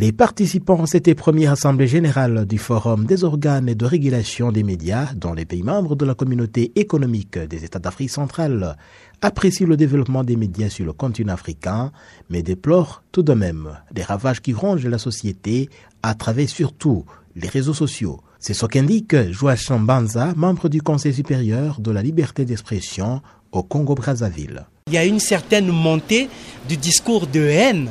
Les participants à cette première assemblée générale du Forum des organes de régulation des médias dans les pays membres de la communauté économique des États d'Afrique centrale apprécient le développement des médias sur le continent africain, mais déplorent tout de même des ravages qui rongent la société à travers surtout les réseaux sociaux. C'est ce qu'indique Joachim Banza, membre du Conseil supérieur de la liberté d'expression au Congo-Brazzaville. Il y a une certaine montée du discours de haine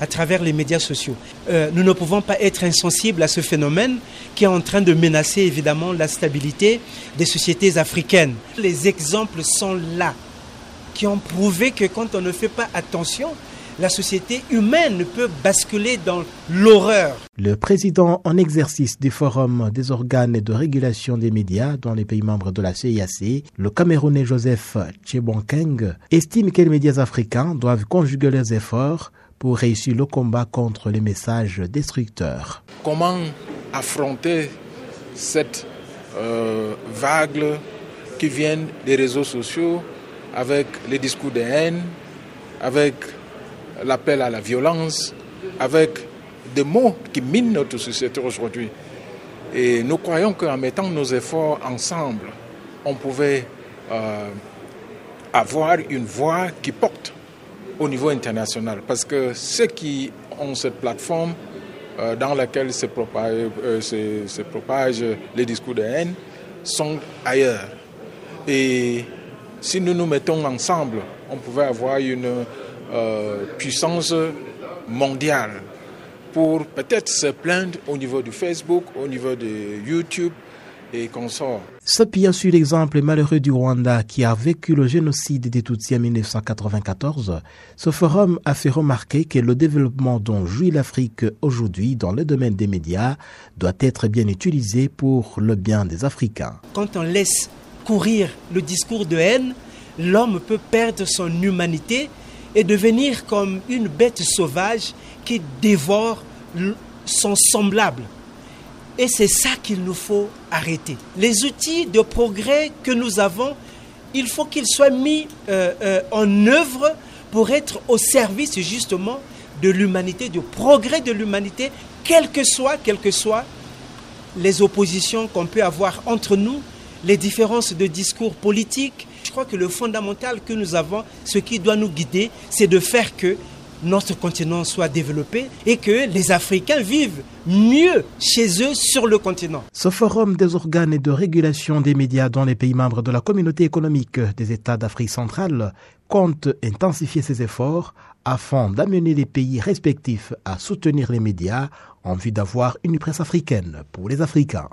à travers les médias sociaux. Euh, nous ne pouvons pas être insensibles à ce phénomène qui est en train de menacer évidemment la stabilité des sociétés africaines. Les exemples sont là, qui ont prouvé que quand on ne fait pas attention, la société humaine peut basculer dans l'horreur. Le président en exercice du Forum des organes de régulation des médias dans les pays membres de la CIAC, le Camerounais Joseph Chebonkeng, estime que les médias africains doivent conjuguer leurs efforts pour réussir le combat contre les messages destructeurs. Comment affronter cette euh, vague qui vient des réseaux sociaux avec les discours de haine, avec l'appel à la violence, avec des mots qui minent notre société aujourd'hui? Et nous croyons qu'en mettant nos efforts ensemble, on pouvait euh, avoir une voix qui porte au niveau international. Parce que ceux qui ont cette plateforme euh, dans laquelle se propagent, euh, se, propagent les discours de haine sont ailleurs. Et si nous nous mettons ensemble, on pouvait avoir une euh, puissance mondiale pour peut-être se plaindre au niveau du Facebook, au niveau de YouTube et consorts. S'appuyant sur l'exemple malheureux du Rwanda qui a vécu le génocide des Tutsis en 1994, ce forum a fait remarquer que le développement dont jouit l'Afrique aujourd'hui dans le domaine des médias doit être bien utilisé pour le bien des Africains. Quand on laisse courir le discours de haine, l'homme peut perdre son humanité et devenir comme une bête sauvage qui dévore son semblable. Et c'est ça qu'il nous faut arrêter. Les outils de progrès que nous avons, il faut qu'ils soient mis euh, euh, en œuvre pour être au service justement de l'humanité, du progrès de l'humanité, quelles que soient, les oppositions qu'on peut avoir entre nous, les différences de discours politiques. Je crois que le fondamental que nous avons, ce qui doit nous guider, c'est de faire que notre continent soit développé et que les Africains vivent mieux chez eux sur le continent. Ce forum des organes de régulation des médias dans les pays membres de la communauté économique des États d'Afrique centrale compte intensifier ses efforts afin d'amener les pays respectifs à soutenir les médias en vue d'avoir une presse africaine pour les Africains.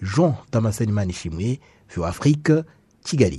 Jean Damascene Manichimwe, Afrique, Kigali.